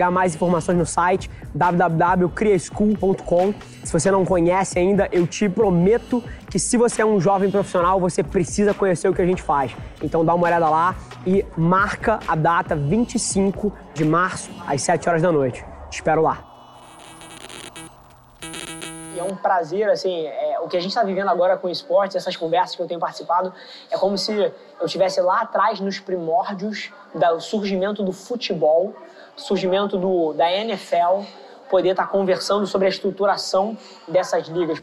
pegar mais informações no site www.criaschool.com. Se você não conhece ainda, eu te prometo que se você é um jovem profissional, você precisa conhecer o que a gente faz. Então dá uma olhada lá e marca a data 25 de março às 7 horas da noite. Te espero lá. É um prazer, assim, é, o que a gente está vivendo agora com o esporte, essas conversas que eu tenho participado, é como se eu estivesse lá atrás nos primórdios do surgimento do futebol surgimento do, da NFL, poder estar tá conversando sobre a estruturação dessas ligas.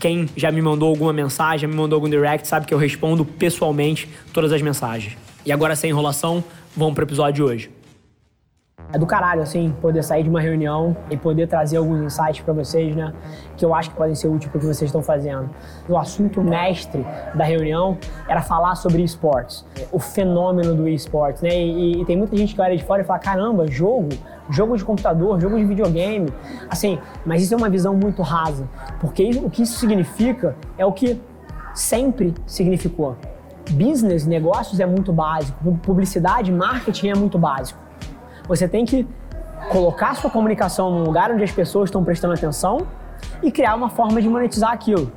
Quem já me mandou alguma mensagem, já me mandou algum direct, sabe que eu respondo pessoalmente todas as mensagens. E agora, sem enrolação, vamos pro episódio de hoje. É do caralho, assim, poder sair de uma reunião e poder trazer alguns insights para vocês, né? Que eu acho que podem ser úteis para o que vocês estão fazendo. O assunto mestre da reunião era falar sobre esportes, o fenômeno do esportes, né? E, e, tem muita gente que olha de fora e fala: caramba, jogo, jogo de computador, jogo de videogame. Assim, mas isso é uma visão muito rasa, porque o que isso significa é o que sempre significou. Business, negócios é muito básico, publicidade, marketing é muito básico. Você tem que colocar sua comunicação num lugar onde as pessoas estão prestando atenção e criar uma forma de monetizar aquilo.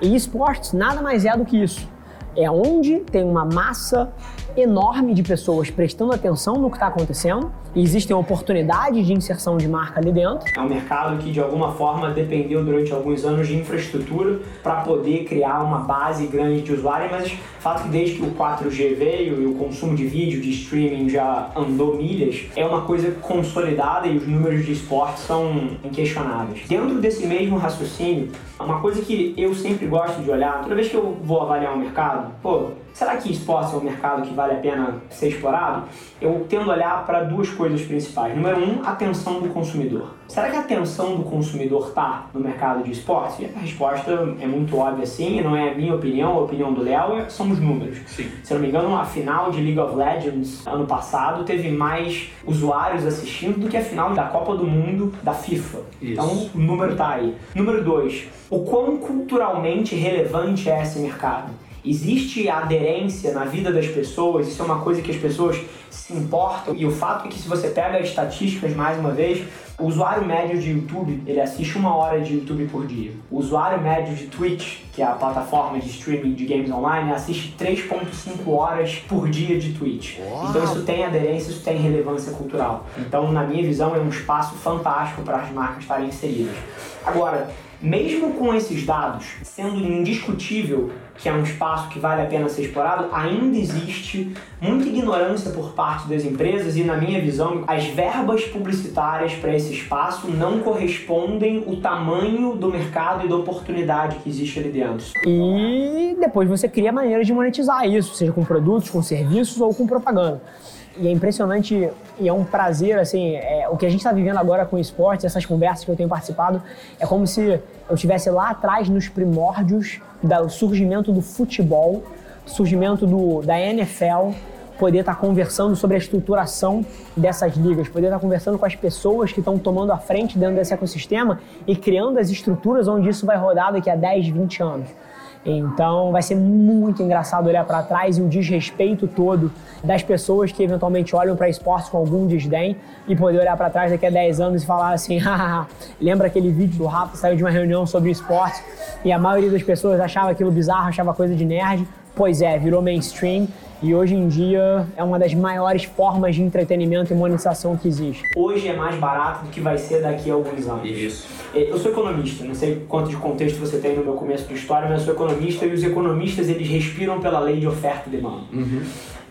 E esportes nada mais é do que isso. É onde tem uma massa enorme de pessoas prestando atenção no que está acontecendo e existem oportunidades de inserção de marca ali dentro. É um mercado que de alguma forma dependeu durante alguns anos de infraestrutura para poder criar uma base grande de usuários, mas o fato que desde que o 4G veio e o consumo de vídeo, de streaming já andou milhas, é uma coisa consolidada e os números de esporte são inquestionáveis. Dentro desse mesmo raciocínio, uma coisa que eu sempre gosto de olhar, toda vez que eu vou avaliar um mercado, pô, será que esporte é um mercado que vale a pena ser explorado? Eu tendo a olhar para duas coisas principais. Número um, a atenção do consumidor. Será que a atenção do consumidor está no mercado de esportes? A resposta é muito óbvia sim, não é a minha opinião, a opinião do Léo, é, são os números. Sim. Se não me engano, a final de League of Legends ano passado teve mais usuários assistindo do que a final da Copa do Mundo da FIFA. Isso. Então o número está aí. Número dois, o quão culturalmente relevante é esse mercado? Existe aderência na vida das pessoas, isso é uma coisa que as pessoas se importam. E o fato é que se você pega as estatísticas mais uma vez, o usuário médio de YouTube, ele assiste uma hora de YouTube por dia. O usuário médio de Twitch, que é a plataforma de streaming de games online, assiste 3.5 horas por dia de Twitch. Uau. Então isso tem aderência, isso tem relevância cultural. Então, na minha visão, é um espaço fantástico para as marcas estarem inseridas. Agora, mesmo com esses dados sendo indiscutível que é um espaço que vale a pena ser explorado, ainda existe muita ignorância por parte das empresas e, na minha visão, as verbas publicitárias para esse espaço não correspondem o tamanho do mercado e da oportunidade que existe ali dentro. E depois você cria maneiras de monetizar isso, seja com produtos, com serviços ou com propaganda. E é impressionante e é um prazer, assim, é, o que a gente está vivendo agora com o esporte, essas conversas que eu tenho participado, é como se eu estivesse lá atrás nos primórdios do surgimento do futebol, surgimento do, da NFL, poder estar tá conversando sobre a estruturação dessas ligas, poder estar tá conversando com as pessoas que estão tomando a frente dentro desse ecossistema e criando as estruturas onde isso vai rodar daqui a 10, 20 anos. Então vai ser muito engraçado olhar para trás e o desrespeito todo das pessoas que eventualmente olham para esportes com algum desdém e poder olhar para trás daqui a 10 anos e falar assim: lembra aquele vídeo do Rafa saiu de uma reunião sobre esportes e a maioria das pessoas achava aquilo bizarro, achava coisa de nerd. Pois é, virou mainstream e hoje em dia é uma das maiores formas de entretenimento e monetização que existe. Hoje é mais barato do que vai ser daqui a alguns anos. Isso. É, eu sou economista, não sei quanto de contexto você tem no meu começo de história, mas eu sou economista e os economistas eles respiram pela lei de oferta e demanda. Uhum.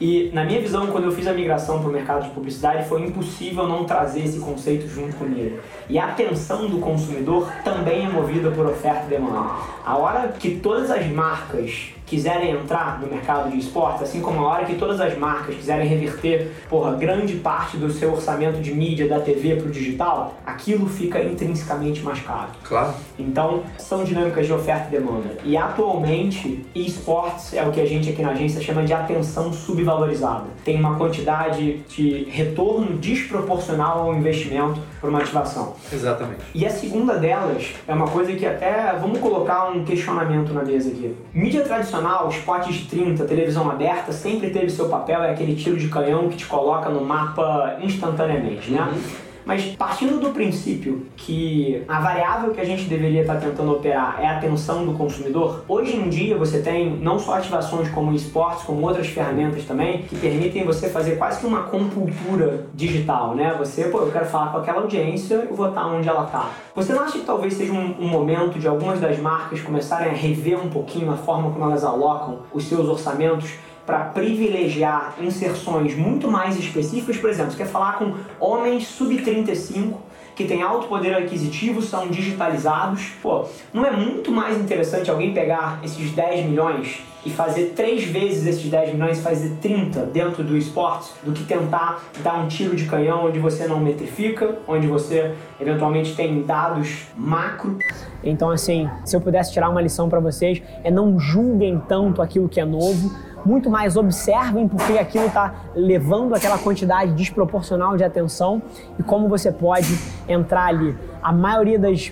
E na minha visão, quando eu fiz a migração para o mercado de publicidade, foi impossível não trazer esse conceito junto comigo. E a atenção do consumidor também é movida por oferta e demanda. A hora que todas as marcas quiserem entrar no mercado de esportes, assim como a hora que todas as marcas quiserem reverter, porra, grande parte do seu orçamento de mídia da TV para o digital, aquilo fica intrinsecamente mais caro. Claro. Então, são dinâmicas de oferta e demanda. E atualmente, esportes é o que a gente aqui na agência chama de atenção subvalorizada. Tem uma quantidade de retorno desproporcional ao investimento para uma ativação. Exatamente. E a segunda delas é uma coisa que até vamos colocar um questionamento na mesa aqui. Mídia tradicional, spots de 30, televisão aberta, sempre teve seu papel, é aquele tiro de canhão que te coloca no mapa instantaneamente, né? Uhum. Mas partindo do princípio que a variável que a gente deveria estar tentando operar é a atenção do consumidor, hoje em dia você tem não só ativações como esportes, como outras ferramentas também, que permitem você fazer quase que uma compultura digital, né? Você, pô, eu quero falar com aquela audiência, eu vou estar onde ela está. Você não acha que talvez seja um, um momento de algumas das marcas começarem a rever um pouquinho a forma como elas alocam os seus orçamentos para privilegiar inserções muito mais específicas, por exemplo, você quer falar com homens sub-35 que têm alto poder aquisitivo, são digitalizados. Pô, não é muito mais interessante alguém pegar esses 10 milhões e fazer três vezes esses 10 milhões e fazer 30 dentro do esporte do que tentar dar um tiro de canhão onde você não metrifica, onde você eventualmente tem dados macro. Então, assim, se eu pudesse tirar uma lição para vocês, é não julguem tanto aquilo que é novo, muito mais observem porque aquilo está levando aquela quantidade desproporcional de atenção e como você pode entrar ali. A maioria das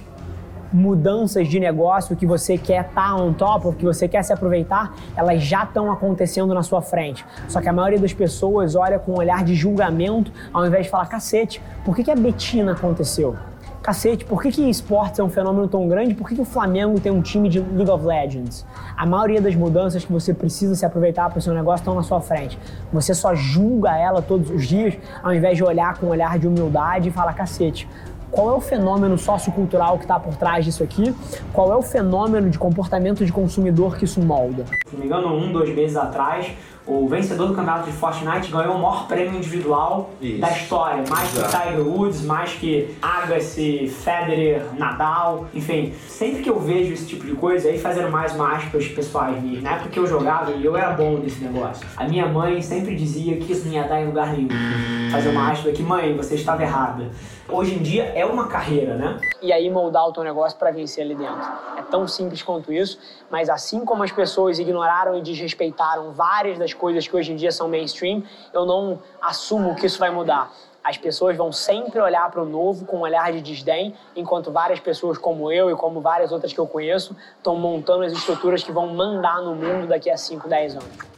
mudanças de negócio que você quer estar tá on top, ou que você quer se aproveitar, elas já estão acontecendo na sua frente. Só que a maioria das pessoas olha com um olhar de julgamento ao invés de falar, cacete, por que, que a Betina aconteceu? Cacete, por que, que esportes é um fenômeno tão grande? Por que, que o Flamengo tem um time de League of Legends? A maioria das mudanças que você precisa se aproveitar para o seu negócio estão na sua frente. Você só julga ela todos os dias, ao invés de olhar com um olhar de humildade e falar, cacete, qual é o fenômeno sociocultural que está por trás disso aqui, qual é o fenômeno de comportamento de consumidor que isso molda. Se não me engano, um, dois meses atrás, o vencedor do campeonato de Fortnite ganhou o maior prêmio individual Isso. da história, mais Exato. que Tiger Woods, mais que Agassi, Federer, Nadal, enfim. Sempre que eu vejo esse tipo de coisa, aí fazendo mais uma aspas pessoais minhas, na época que eu jogava e eu era bom nesse negócio, a minha mãe sempre dizia que isso não ia dar em lugar nenhum. Fazer uma aspa aqui, mãe, você estava errada. Hoje em dia é uma carreira, né? E aí moldar o teu negócio para vencer ali dentro. É tão simples quanto isso, mas assim como as pessoas ignoraram e desrespeitaram várias das coisas que hoje em dia são mainstream, eu não assumo que isso vai mudar. As pessoas vão sempre olhar para o novo com um olhar de desdém, enquanto várias pessoas como eu e como várias outras que eu conheço estão montando as estruturas que vão mandar no mundo daqui a 5, 10 anos.